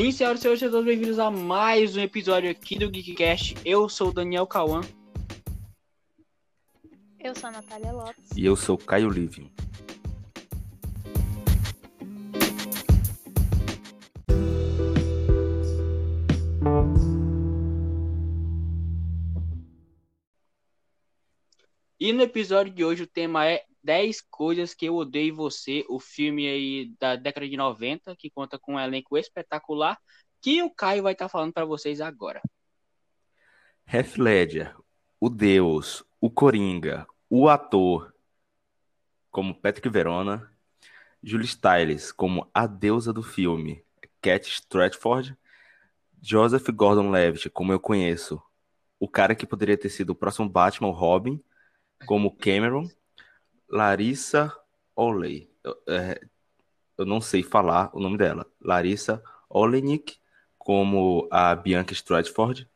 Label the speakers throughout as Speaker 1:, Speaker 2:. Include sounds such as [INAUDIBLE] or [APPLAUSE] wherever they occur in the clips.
Speaker 1: Sim, senhoras e senhores, sejam bem-vindos a mais um episódio aqui do Geekcast. Eu sou o Daniel Cauã.
Speaker 2: Eu sou a Natália Lopes.
Speaker 3: E eu sou o Caio Livio.
Speaker 1: E no episódio de hoje o tema é 10 coisas que eu odeio em você, o filme aí da década de 90, que conta com um elenco espetacular, que o Caio vai estar tá falando para vocês agora.
Speaker 3: Heath Ledger, o Deus, o Coringa, o ator como Patrick Verona, Julie Stiles como a deusa do filme, Cat Stratford, Joseph Gordon-Levitt, como eu conheço, o cara que poderia ter sido o próximo Batman, o Robin, como Cameron, Larissa Oley. Eu, é, eu não sei falar o nome dela. Larissa Olenik como a Bianca Stratford,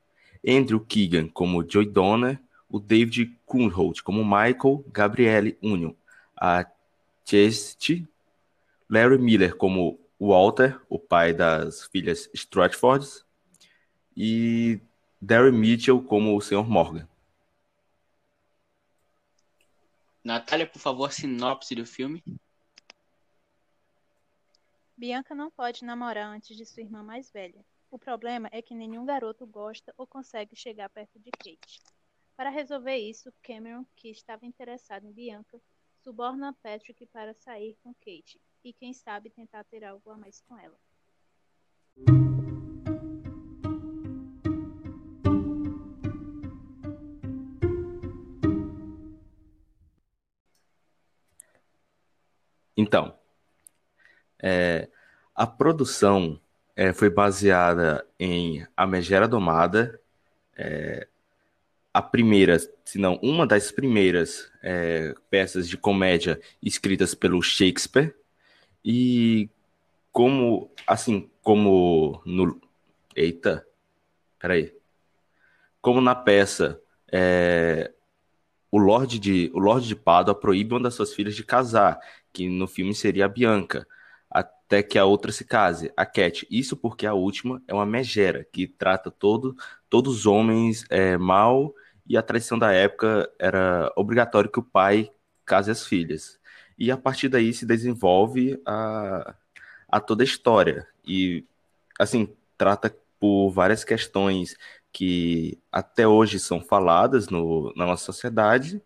Speaker 3: Andrew Keegan como Joy Donner, o David Kunholt como Michael Gabriele Union, a Chest, Larry Miller como Walter, o pai das filhas Stratfords, e Darren Mitchell como o Sr. Morgan.
Speaker 1: Natália, por favor, sinopse do filme.
Speaker 2: Bianca não pode namorar antes de sua irmã mais velha. O problema é que nenhum garoto gosta ou consegue chegar perto de Kate. Para resolver isso, Cameron, que estava interessado em Bianca, suborna Patrick para sair com Kate e, quem sabe, tentar ter algo a mais com ela.
Speaker 3: Então, é, a produção é, foi baseada em A Megera Domada, é, a primeira, se não uma das primeiras é, peças de comédia escritas pelo Shakespeare, e como, assim, como no... Eita, peraí. Como na peça, é, o Lorde de, o de Pádua proíbe uma das suas filhas de casar, que no filme seria a Bianca, até que a outra se case, a Cat. Isso porque a última é uma megera, que trata todo, todos os homens é, mal, e a tradição da época era obrigatório que o pai case as filhas. E a partir daí se desenvolve a, a toda a história. E, assim, trata por várias questões que até hoje são faladas no, na nossa sociedade.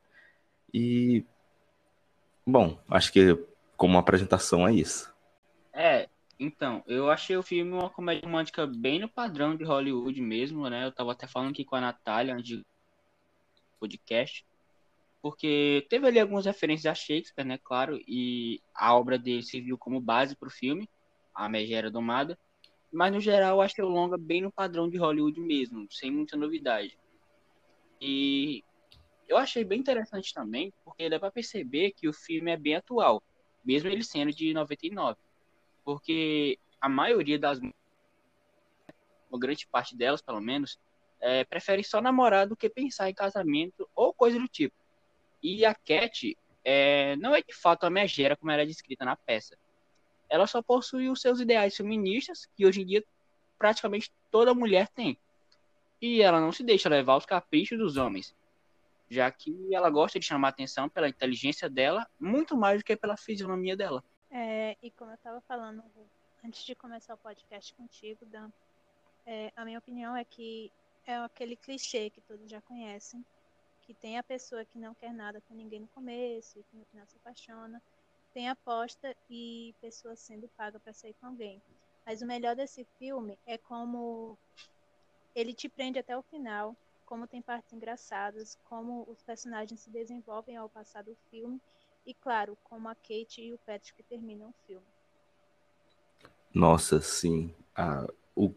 Speaker 3: E, bom, acho que como apresentação é isso.
Speaker 1: É, então, eu achei o filme uma comédia romântica bem no padrão de Hollywood mesmo, né? Eu tava até falando aqui com a Natália antes podcast, porque teve ali algumas referências a Shakespeare, né? Claro, e a obra dele serviu como base para o filme, A Megera Domada. Mas no geral, eu achei o longa bem no padrão de Hollywood mesmo, sem muita novidade. E eu achei bem interessante também, porque dá para perceber que o filme é bem atual, mesmo ele sendo de 99. Porque a maioria das uma grande parte delas, pelo menos, é, prefere só namorar do que pensar em casamento ou coisa do tipo. E a Cat é, não é de fato a megera como era descrita na peça ela só possui os seus ideais feministas, que hoje em dia praticamente toda mulher tem. E ela não se deixa levar aos caprichos dos homens, já que ela gosta de chamar atenção pela inteligência dela, muito mais do que pela fisionomia dela.
Speaker 2: É, e como eu estava falando antes de começar o podcast contigo, Dan, é, a minha opinião é que é aquele clichê que todos já conhecem, que tem a pessoa que não quer nada com ninguém no começo e que no final se apaixona, tem aposta e pessoas sendo pagas para sair com alguém. Mas o melhor desse filme é como ele te prende até o final, como tem partes engraçadas, como os personagens se desenvolvem ao passar do filme e, claro, como a Kate e o Patrick terminam o filme.
Speaker 3: Nossa, sim. Ah, o,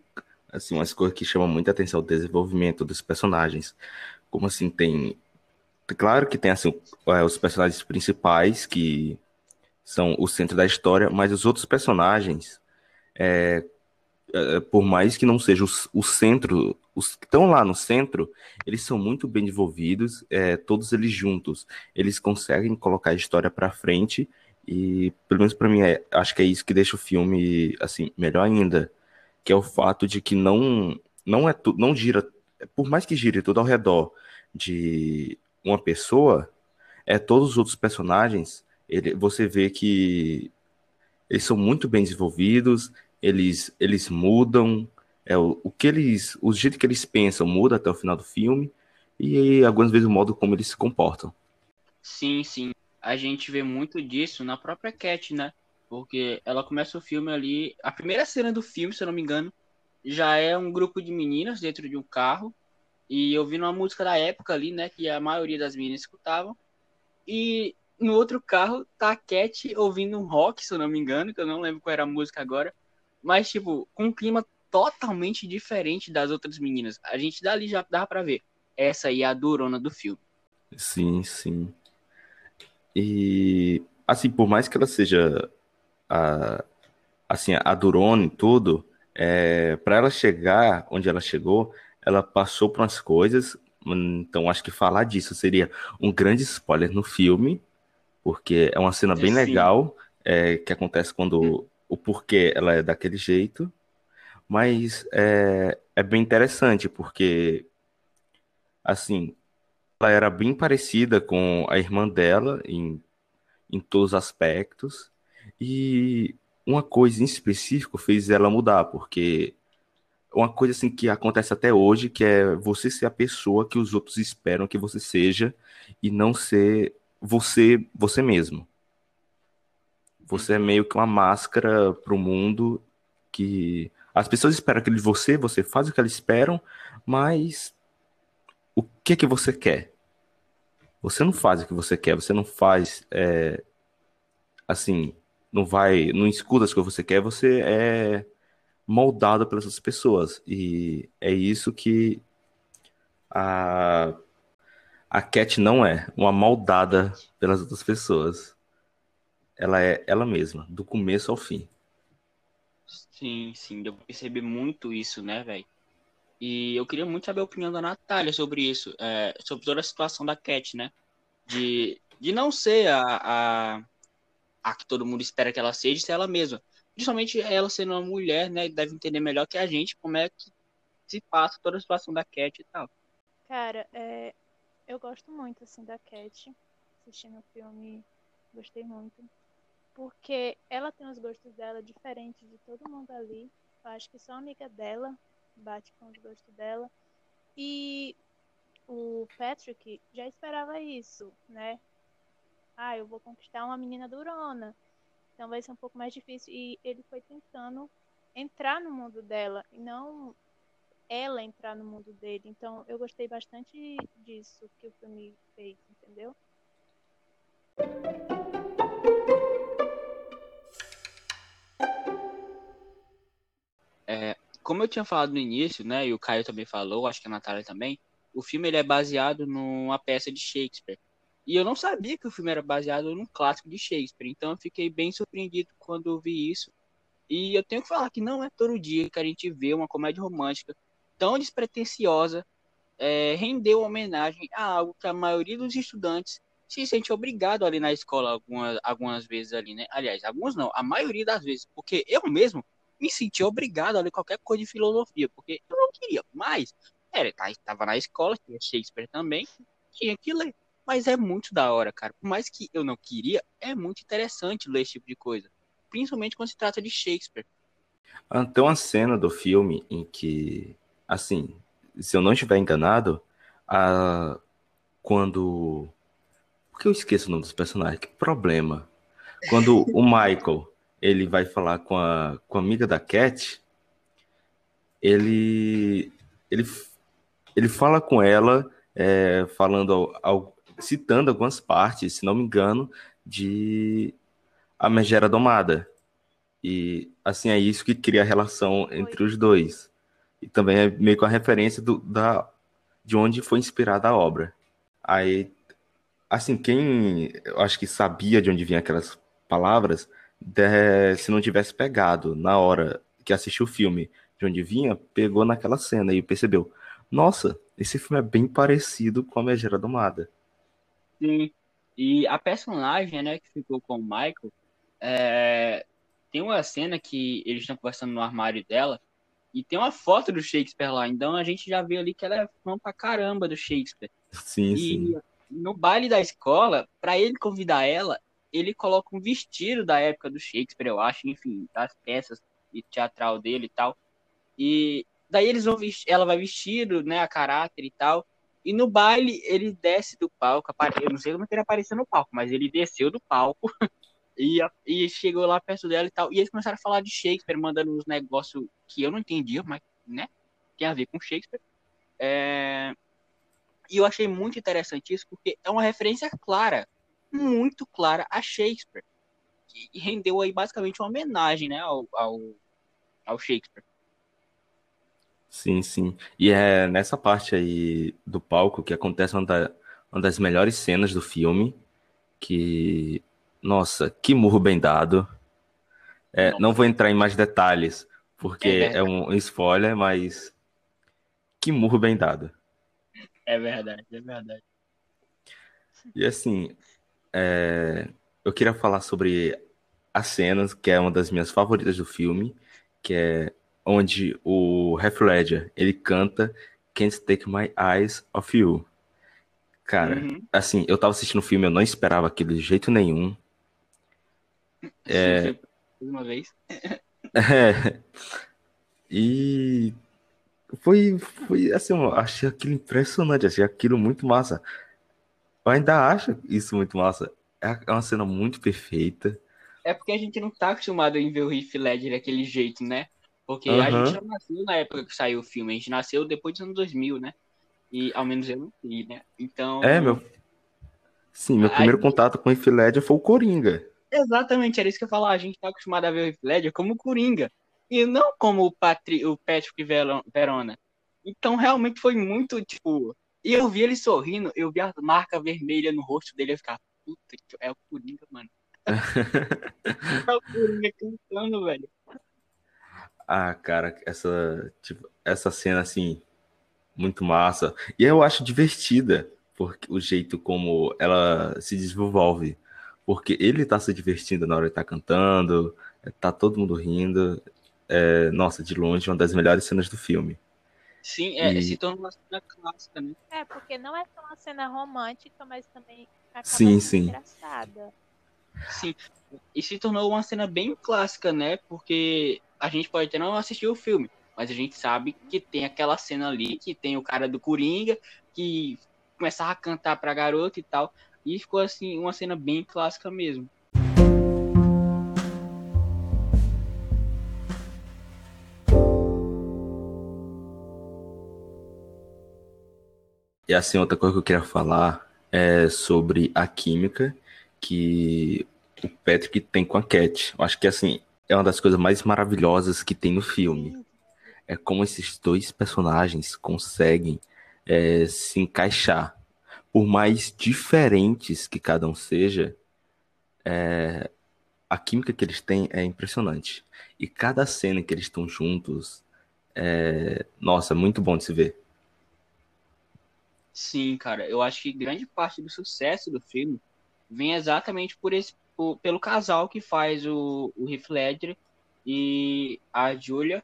Speaker 3: assim, umas coisas que chamam muita atenção o desenvolvimento dos personagens. Como assim, tem. Claro que tem assim, é, os personagens principais que são o centro da história, mas os outros personagens, é, é, por mais que não seja o, centro, os que estão lá no centro, eles são muito bem desenvolvidos, é, todos eles juntos, eles conseguem colocar a história para frente e, pelo menos para mim, é, acho que é isso que deixa o filme assim melhor ainda. que é o fato de que não não é tu, não gira, por mais que gire tudo ao redor de uma pessoa, é todos os outros personagens, ele, você vê que eles são muito bem desenvolvidos, eles eles mudam, é o, o que eles, o jeito que eles pensam muda até o final do filme e algumas vezes o modo como eles se comportam.
Speaker 1: Sim, sim. A gente vê muito disso na própria Cat, né? Porque ela começa o filme ali. A primeira cena do filme, se eu não me engano, já é um grupo de meninas dentro de um carro. E ouvindo uma música da época ali, né? Que a maioria das meninas escutavam. E no outro carro tá a Cat ouvindo um rock, se eu não me engano, que eu não lembro qual era a música agora. Mas, tipo, com um clima totalmente diferente das outras meninas. A gente dali já dá pra ver. Essa aí é a durona do filme.
Speaker 3: Sim, sim. E assim, por mais que ela seja a, assim, a durona e tudo, é, para ela chegar onde ela chegou, ela passou por umas coisas. Então, acho que falar disso seria um grande spoiler no filme, porque é uma cena bem Sim. legal é, que acontece quando o porquê ela é daquele jeito. Mas é, é bem interessante, porque assim, ela era bem parecida com a irmã dela em, em todos os aspectos. E uma coisa em específico fez ela mudar, porque uma coisa assim que acontece até hoje, que é você ser a pessoa que os outros esperam que você seja e não ser você você mesmo. Você é meio que uma máscara para o mundo que as pessoas esperam aquilo de você, você faz o que elas esperam, mas o que é que você quer? Você não faz o que você quer, você não faz é, assim, não vai, não escuta as coisas que você quer, você é moldado pelas outras pessoas. E é isso que a, a Cat não é, uma moldada pelas outras pessoas. Ela é ela mesma, do começo ao fim.
Speaker 1: Sim, sim, eu percebi muito isso, né, velho? E eu queria muito saber a opinião da Natália sobre isso, é, sobre toda a situação da Cat, né? De, de não ser a, a, a que todo mundo espera que ela seja, ser ela mesma. Principalmente ela sendo uma mulher, né? Deve entender melhor que a gente como é que se passa toda a situação da Cat e tal.
Speaker 2: Cara, é, eu gosto muito, assim, da Cat. Assistindo o filme, gostei muito. Porque ela tem os gostos dela diferentes de todo mundo ali. Eu acho que só a amiga dela bate com os gostos dela. E o Patrick já esperava isso, né? ah, eu vou conquistar uma menina durona, então vai ser um pouco mais difícil. E ele foi tentando entrar no mundo dela e não ela entrar no mundo dele. Então eu gostei bastante disso que o filme fez, entendeu?
Speaker 1: Como eu tinha falado no início, né, e o Caio também falou, acho que a Natália também, o filme ele é baseado numa peça de Shakespeare. E eu não sabia que o filme era baseado num clássico de Shakespeare, então eu fiquei bem surpreendido quando eu vi isso. E eu tenho que falar que não é todo dia que a gente vê uma comédia romântica tão despretensiosa é, render homenagem a algo que a maioria dos estudantes se sente obrigado ali na escola algumas, algumas vezes ali, né? Aliás, alguns não, a maioria das vezes, porque eu mesmo me senti obrigado a ler qualquer coisa de filosofia, porque eu não queria, mas era, estava tá, na escola, tinha Shakespeare também, tinha que ler. Mas é muito da hora, cara. Por mais que eu não queria, é muito interessante ler esse tipo de coisa. Principalmente quando se trata de Shakespeare.
Speaker 3: Ah, tem uma cena do filme em que, assim, se eu não estiver enganado, a... quando. Por que eu esqueço o nome dos personagens? Que problema. Quando o [LAUGHS] Michael ele vai falar com a, com a amiga da Cat, ele, ele, ele fala com ela, é, falando ao, citando algumas partes, se não me engano, de A Megera Domada. E, assim, é isso que cria a relação entre os dois. E também é meio com a referência do, da, de onde foi inspirada a obra. Aí, assim, quem eu acho que sabia de onde vinham aquelas palavras, de, se não tivesse pegado na hora que assistiu o filme de onde vinha, pegou naquela cena e percebeu: nossa, esse filme é bem parecido com a Megera Domada.
Speaker 1: Sim. E a personagem, né, que ficou com o Michael, é... tem uma cena que eles estão conversando no armário dela, E tem uma foto do Shakespeare lá, então a gente já vê ali que ela é fã pra caramba do Shakespeare.
Speaker 3: Sim,
Speaker 1: E
Speaker 3: sim.
Speaker 1: no baile da escola, pra ele convidar ela, ele coloca um vestido da época do Shakespeare, eu acho, enfim, das peças de teatral dele e tal. E daí eles vão ela vai vestido, né, a caráter e tal. E no baile ele desce do palco, eu não sei como que ele apareceu no palco, mas ele desceu do palco [LAUGHS] e, e chegou lá perto dela e tal. E eles começaram a falar de Shakespeare, mandando uns negócios que eu não entendia, mas, né, tem a ver com Shakespeare. É, E eu achei muito interessante isso, porque é uma referência clara, muito clara a Shakespeare. E rendeu aí basicamente uma homenagem, né, ao, ao, ao Shakespeare.
Speaker 3: Sim, sim. E é nessa parte aí do palco que acontece uma, da- uma das melhores cenas do filme, que, nossa, que murro bem dado. É, não vou entrar em mais detalhes, porque
Speaker 1: É
Speaker 3: é um spoiler, mas que murro bem dado.
Speaker 1: É verdade, é verdade.
Speaker 3: E assim, é, eu queria falar sobre as cenas, que é uma das minhas favoritas do filme, que é onde o Heath Ledger, ele canta Can't Take My Eyes Off You. Cara,
Speaker 1: Uhum.
Speaker 3: assim, eu tava assistindo o filme, eu não esperava aquilo de jeito nenhum. [LAUGHS] É.
Speaker 1: Uma vez. [LAUGHS]
Speaker 3: É. E foi, foi assim, eu achei aquilo impressionante, achei aquilo muito massa. Eu ainda acho isso muito massa. É é uma cena muito perfeita.
Speaker 1: É porque a gente não tá acostumado em ver o Heath Ledger daquele jeito, né? Porque a
Speaker 3: Aham.
Speaker 1: gente não nasceu na época que saiu o filme, a gente nasceu depois dos anos 2000, né? E ao menos eu não sei, né? Então.
Speaker 3: É, meu. Sim, meu primeiro contato com o Heath Ledger foi o Coringa.
Speaker 1: Exatamente, era isso que eu falar. A gente tá acostumado a ver o Heath Ledger como Coringa. E não como o, Patri... o Patrick Verona. Então realmente foi muito, tipo. E eu vi ele sorrindo, eu vi a marca vermelha no rosto dele, eu ficava, puta, que- é o Coringa, mano. [LAUGHS] É o Coringa cantando, velho.
Speaker 3: Ah, cara, essa, tipo, essa cena, assim, muito massa. E eu acho divertida porque, o jeito como ela se desenvolve. Porque ele tá se divertindo na hora que tá cantando, tá todo mundo rindo. É, nossa, de longe, uma das melhores cenas do filme.
Speaker 1: Sim, é,
Speaker 3: E-
Speaker 1: se tornou uma cena clássica, né?
Speaker 2: É, porque não é só uma cena romântica, mas também acaba
Speaker 3: Sim, sim.
Speaker 2: engraçada.
Speaker 1: Sim. E se tornou uma cena bem clássica, né? Porque a gente pode até não assistir o filme, mas a gente sabe que tem aquela cena ali, que tem o cara do Coringa, que começava a cantar pra garota e tal. E ficou assim, uma cena bem clássica mesmo.
Speaker 3: E assim, outra coisa que eu queria falar é sobre a química que o Patrick tem com a Cat. Eu acho que assim, é uma das coisas mais maravilhosas que tem no filme. É como esses dois personagens conseguem é, se encaixar. Por mais diferentes que cada um seja, é, a química que eles têm é impressionante. E cada cena que eles estão juntos, é, nossa, muito bom de se ver.
Speaker 1: Sim, cara, eu acho que grande parte do sucesso do filme vem exatamente por esse, por- pelo casal que faz o, o Heath Ledger e a Julia,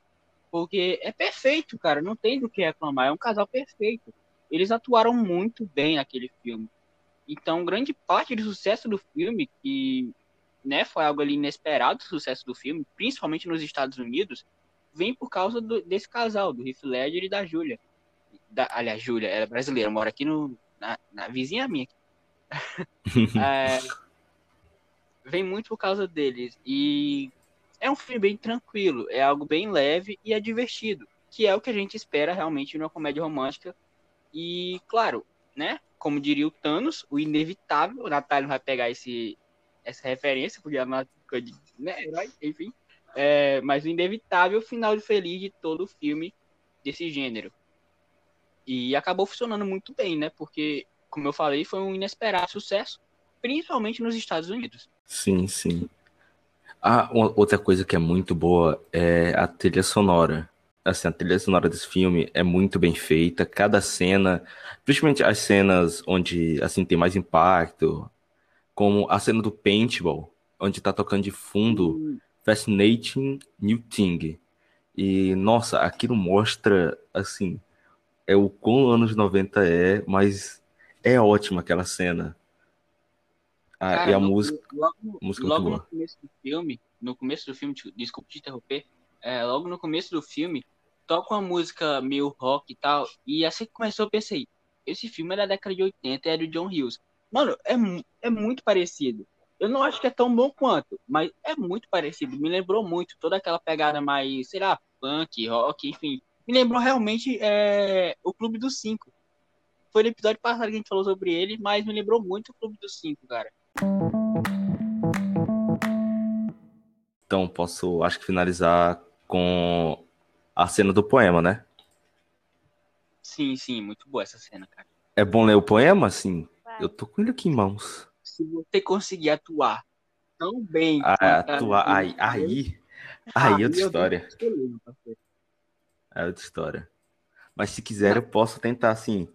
Speaker 1: porque é perfeito, cara, não tem do que reclamar, é um casal perfeito. Eles atuaram muito bem naquele filme. Então, grande parte do sucesso do filme, que né, foi algo ali inesperado, o sucesso do filme, principalmente nos Estados Unidos, vem por causa do- desse casal, do Heath Ledger e da Julia. Da, aliás, Júlia, ela é brasileira, mora aqui no, na, na vizinha minha. [LAUGHS] É, vem muito por causa deles. E é um filme bem tranquilo, é algo bem leve e é divertido, que é o que a gente espera realmente numa comédia romântica. E, claro, né? Como diria o Thanos, o inevitável, o Natália vai pegar esse, essa referência, porque ela não é de né, herói, enfim. É, mas o inevitável final feliz de todo o filme desse gênero. E acabou funcionando muito bem, né? Porque, como eu falei, foi um inesperado sucesso, principalmente nos Estados Unidos.
Speaker 3: Sim, sim. Ah, outra coisa que é muito boa é a trilha sonora. Assim, a trilha sonora desse filme é muito bem feita. Cada cena, principalmente as cenas onde assim tem mais impacto, como a cena do paintball, onde tá tocando de fundo Fascinating New Thing. E, nossa, aquilo mostra, assim, é o quão anos 90 é, mas é ótima aquela cena. Ah,
Speaker 1: Cara,
Speaker 3: e a
Speaker 1: no-
Speaker 3: música,
Speaker 1: Logo,
Speaker 3: música é
Speaker 1: logo no
Speaker 3: boa.
Speaker 1: começo do filme, no começo do filme, desculpa te interromper, é, logo no começo do filme, toca uma música meio rock e tal, e assim que começou eu pensei, esse filme é da década de 80, é do John Hughes. Mano, é, é muito parecido. Eu não acho que é tão bom quanto, mas é muito parecido. Me lembrou muito toda aquela pegada mais, sei lá, punk, rock, enfim. Me lembrou realmente é, o Clube dos Cinco. Foi no episódio passado que a gente falou sobre ele, mas me lembrou muito o Clube dos Cinco, cara.
Speaker 3: Então, posso, acho que finalizar com a cena do poema, né?
Speaker 1: Sim, sim, muito boa essa cena, cara.
Speaker 3: É bom ler o poema? Sim.
Speaker 2: Vai.
Speaker 3: Eu tô com ele aqui em mãos.
Speaker 1: Se você conseguir atuar tão bem
Speaker 3: Ah, atuar, aí, aí, aí é outra história.
Speaker 1: parceiro.
Speaker 3: É outra história. Mas se quiser, eu posso tentar, assim.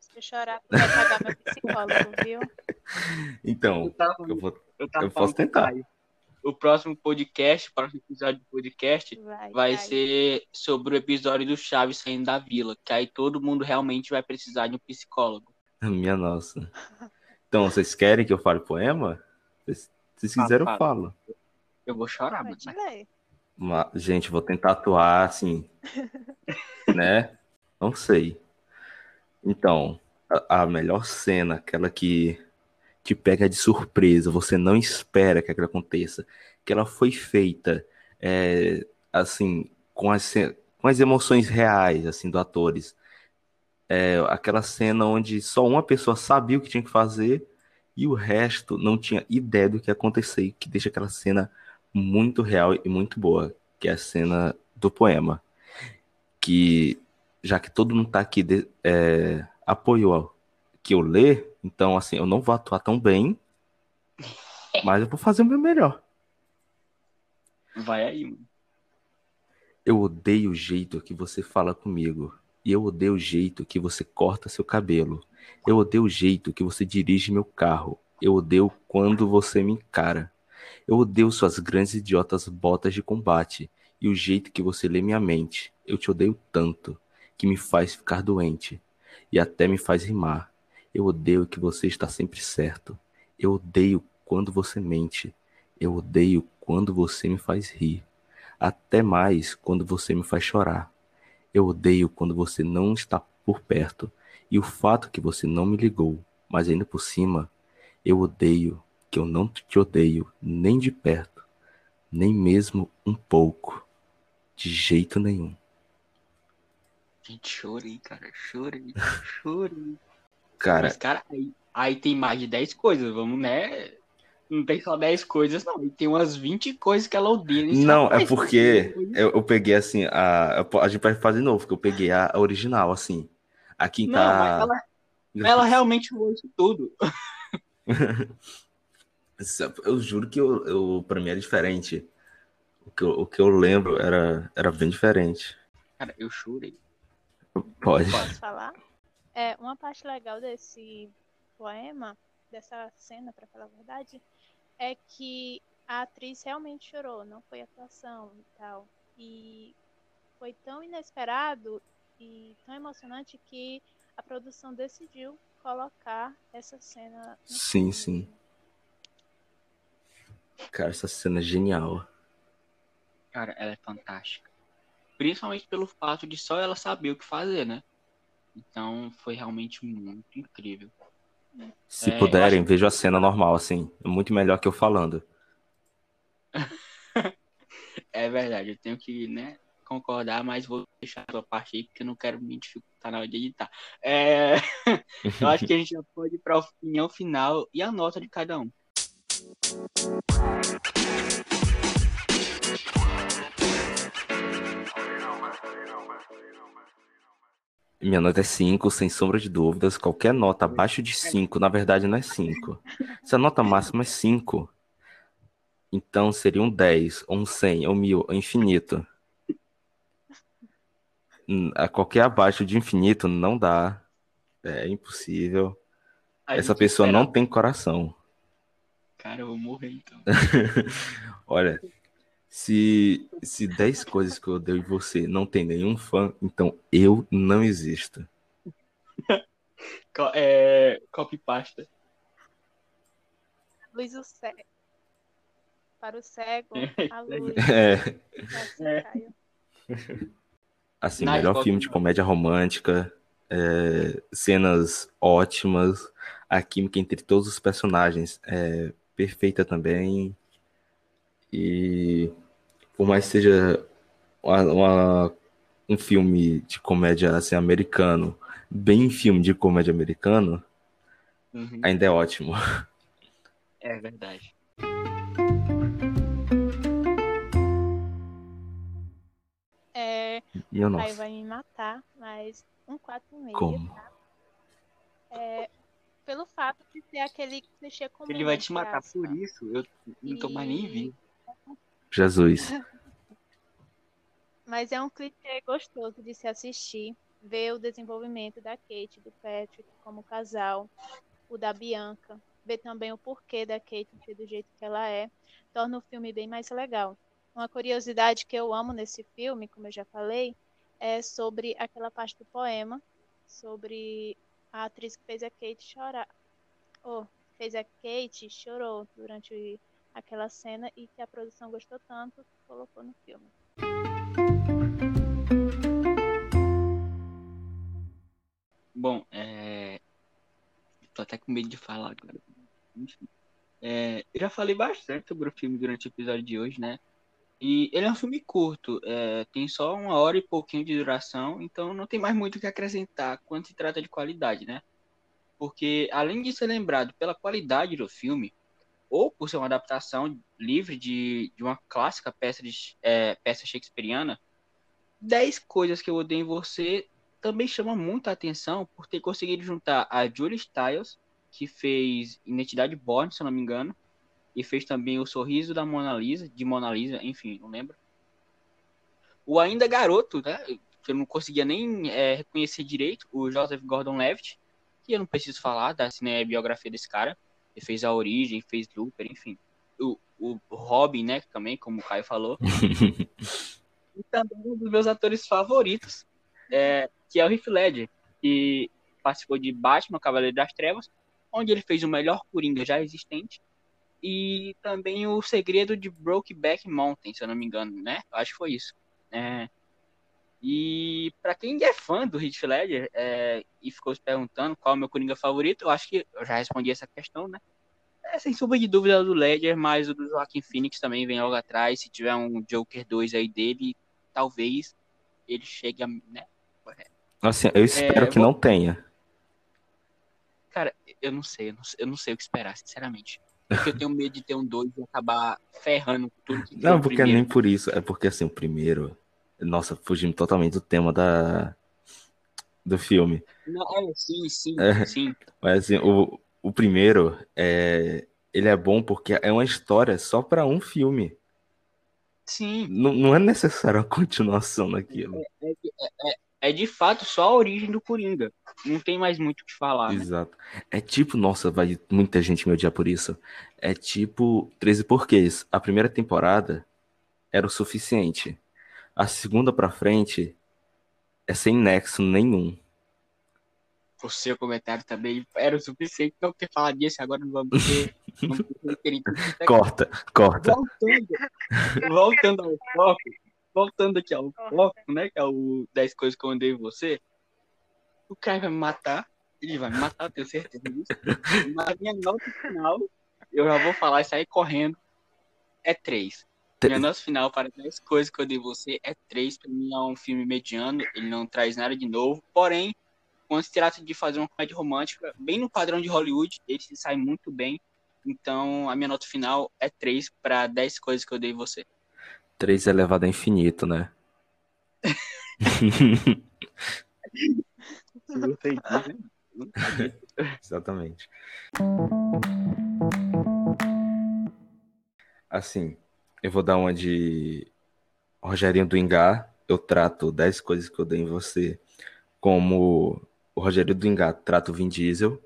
Speaker 2: Se eu chorar, vai pagar meu psicólogo, viu? [LAUGHS]
Speaker 3: Então,
Speaker 1: Eu tava,
Speaker 3: eu vou.
Speaker 1: eu
Speaker 3: eu posso tentar.
Speaker 1: O próximo podcast, o próximo episódio do podcast,
Speaker 2: Vai,
Speaker 1: vai ser sobre o episódio do Chaves saindo da vila, que aí todo mundo realmente vai precisar de um psicólogo.
Speaker 3: Minha nossa. Então, vocês querem que eu fale poema? Se vocês quiserem, eu falo.
Speaker 1: Eu vou chorar, mano.
Speaker 2: Pode
Speaker 3: Mas, gente, vou tentar atuar assim. [LAUGHS] né? Não sei. Então, a, a melhor cena, aquela que te pega de surpresa, você não espera que aquilo aconteça, que ela foi feita é, assim, com as, com as emoções reais, assim, do atores. É, aquela cena onde só uma pessoa sabia o que tinha que fazer e o resto não tinha ideia do que ia acontecer, que deixa aquela cena muito real e muito boa, que é a cena do poema. Que, já que todo mundo tá aqui, de, é, apoiou que eu ler, então, assim, eu não vou atuar tão bem, mas eu vou fazer o meu melhor.
Speaker 1: Vai aí, mano.
Speaker 3: Eu odeio o jeito que você fala comigo. E eu odeio o jeito que você corta seu cabelo. Eu odeio o jeito que você dirige meu carro. Eu odeio quando você me encara. Eu odeio suas grandes idiotas botas de combate e o jeito que você lê minha mente. Eu te odeio tanto que me faz ficar doente e até me faz rimar. Eu odeio que você está sempre certo. Eu odeio quando você mente. Eu odeio quando você me faz rir. Até mais quando você me faz chorar. Eu odeio quando você não está por perto e o fato que você não me ligou, mas ainda por cima, eu odeio que eu não te odeio nem de perto, nem mesmo um pouco, de jeito nenhum.
Speaker 1: Gente, chorei, cara. Chorei, chorei.
Speaker 3: Cara,
Speaker 1: Mas, cara, aí, aí tem mais de 10 coisas, vamos, né? Não tem só 10 coisas, não. Tem umas 20 coisas que ela odeia.
Speaker 3: não, é porque eu, eu peguei assim, a, a gente vai fazer de novo, porque eu peguei a original, assim. Aqui
Speaker 1: Não,
Speaker 3: tá.
Speaker 1: mas ela, ela realmente isso tudo. [LAUGHS]
Speaker 3: Eu juro que eu, eu, pra mim era diferente. O que eu, o que eu lembro era, era bem diferente.
Speaker 1: Cara, eu chorei.
Speaker 3: Pode.
Speaker 2: Posso falar? É, uma parte legal desse poema, dessa cena, pra falar a verdade, é que a atriz realmente chorou, não foi atuação e tal. E foi tão inesperado e tão emocionante que a produção decidiu colocar essa cena. no
Speaker 3: Sim,
Speaker 2: filme.
Speaker 3: sim. Cara, essa cena é genial.
Speaker 1: Cara, ela é fantástica. Principalmente pelo fato de só ela saber o que fazer, né? Então foi realmente muito incrível.
Speaker 3: Se
Speaker 1: É,
Speaker 3: puderem,
Speaker 1: acho-
Speaker 3: vejam a cena normal, assim. É muito melhor que eu falando. [LAUGHS]
Speaker 1: É verdade, eu tenho que, né, concordar, mas vou deixar a sua parte aí, porque eu não quero me dificultar na hora de editar. É, [LAUGHS] Eu acho que a gente já pode ir para a opinião final e a nota de cada um.
Speaker 3: Minha nota é 5, sem sombra de dúvidas. Qualquer nota abaixo de 5, na verdade, não é 5. Se a nota máxima é 5, então seria um 10, ou um 100, ou 1000, ou infinito. Hum, A qualquer abaixo de infinito não dá. É impossível.
Speaker 1: A
Speaker 3: Essa pessoa
Speaker 1: espera-
Speaker 3: não tem coração.
Speaker 1: Cara, eu vou morrer então. [LAUGHS]
Speaker 3: Olha, Se, se 10 coisas que eu odeio em você não tem nenhum fã, então eu não existo. [LAUGHS]
Speaker 1: Co- É, copy pasta.
Speaker 2: Luz o cego. Para o cego, [LAUGHS] a luz.
Speaker 3: É,
Speaker 2: Assim,
Speaker 1: É.
Speaker 3: Assim, melhor filme de comédia romântica, é, cenas ótimas, a química entre todos os personagens é perfeita também. E por mais que seja uma- uma- um filme de comédia assim, americano, bem filme de comédia americano,
Speaker 1: Uhum,
Speaker 3: ainda é ótimo.
Speaker 1: É verdade.
Speaker 2: É, Caio
Speaker 3: nossa,
Speaker 2: vai me matar, mas um 4,5.
Speaker 3: como?
Speaker 2: É, pelo fato de ser aquele clichê comum.
Speaker 1: Ele vai te matar por isso. Eu não tô mais nem
Speaker 2: E-
Speaker 1: vivo.
Speaker 3: Jesus. [LAUGHS]
Speaker 2: Mas é um clichê gostoso de se assistir, ver o desenvolvimento da Kate e do Patrick como casal, o da Bianca, ver também o porquê da Kate ser do jeito que ela é, torna o filme bem mais legal. Uma curiosidade que eu amo nesse filme, como eu já falei, é sobre aquela parte do poema, sobre a atriz que fez a Kate chorar. Oh, fez a Kate chorou durante aquela cena e que a produção gostou tanto que colocou no filme.
Speaker 1: Bom, é... Tô até com medo de falar agora. Enfim. É, Eu já falei bastante sobre o filme durante o episódio de hoje, né? E ele é um filme curto, é, tem só uma hora e pouquinho de duração, então não tem mais muito o que acrescentar quando se trata de qualidade, né? Porque além de ser lembrado pela qualidade do filme, ou por ser uma adaptação livre de, de uma clássica peça, de, é, peça shakespeariana, 10 coisas que eu odeio em você também chama muita atenção por ter conseguido juntar a Julie Stiles, que fez Identidade Born, se eu não me engano, e fez também O Sorriso da Mona Lisa, de Mona Lisa, enfim, não lembro. O ainda garoto, né, que eu não conseguia nem é, reconhecer direito, o Joseph Gordon-Levitt, que eu não preciso falar da cinebiografia desse cara, ele fez A Origem, fez Looper, enfim. O, o Robin, né, também, como o Caio falou. [LAUGHS] e também um dos meus atores favoritos, é, que é o Heath Ledger, que participou de Batman, Cavaleiro das Trevas, onde ele fez o melhor Coringa já existente, e também o Segredo de Brokeback Mountain, se eu não me engano, né? Eu acho que foi isso. É, e para quem é fã do Heath Ledger é, e ficou se perguntando qual é o meu Coringa favorito, eu acho que eu já respondi essa questão, né? É, sem sombra de dúvida o do Ledger, mas o do Joaquim Phoenix também vem logo atrás. Se tiver um Joker 2 aí dele, talvez ele chegue a. Né?
Speaker 3: Assim, eu espero
Speaker 1: É,
Speaker 3: que
Speaker 1: vou-
Speaker 3: não tenha.
Speaker 1: Cara, eu não sei, eu não, eu não sei o que esperar, sinceramente. Porque eu tenho medo de ter um 2 e acabar ferrando tudo que
Speaker 3: Não, porque nem por isso. É porque, assim, o primeiro. Nossa, fugindo totalmente do tema da... do filme.
Speaker 1: Não, é, sim, sim,
Speaker 3: É.
Speaker 1: sim.
Speaker 3: Mas, assim, o, o primeiro, é... ele é bom porque é uma história só pra um filme.
Speaker 1: Sim.
Speaker 3: Não, não é necessário uma [LAUGHS] continuação daquilo.
Speaker 1: É de fato só a origem do Coringa. Não tem mais muito o que falar, né?
Speaker 3: Exato. É tipo, nossa, vai muita gente me odiar por isso. É tipo 13 Porquês. A primeira temporada era o suficiente. A segunda pra frente é sem nexo nenhum.
Speaker 1: O seu comentário também era o suficiente não ter falado disso, agora não vamos ter. Vamos ter [LAUGHS]
Speaker 3: Corta, corta.
Speaker 1: voltando, voltando ao foco, voltando aqui ao foco, né? Que é o 10 coisas que eu andei em você. O cara vai me matar. Ele vai me matar, eu tenho certeza disso. [LAUGHS] Mas a minha nota final, eu já vou falar isso aí correndo, é 3. Minha nota final para 10 coisas que eu dei você é 3. Pra mim é um filme mediano, ele não traz nada de novo. Porém, quando se trata de fazer uma comédia romântica, bem no padrão de Hollywood, ele se sai muito bem. Então, a minha nota final é 3 para 10 coisas que eu dei você.
Speaker 3: 3 elevado a infinito,
Speaker 1: né? [LAUGHS] [LAUGHS]
Speaker 3: Exatamente. Assim, eu vou dar uma de Rogerinho do Ingá. Eu trato 10 coisas que eu dei em você como o Rogério do Ingá trata o Vin Diesel.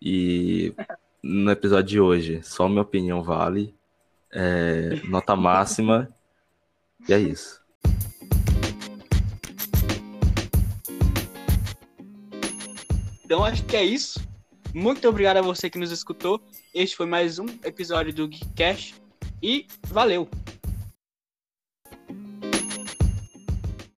Speaker 3: E no episódio de hoje, só minha opinião vale. É, nota máxima E é isso.
Speaker 1: Então acho que é isso. Muito obrigado a você que nos escutou. Este foi mais um episódio do Geekcast e valeu!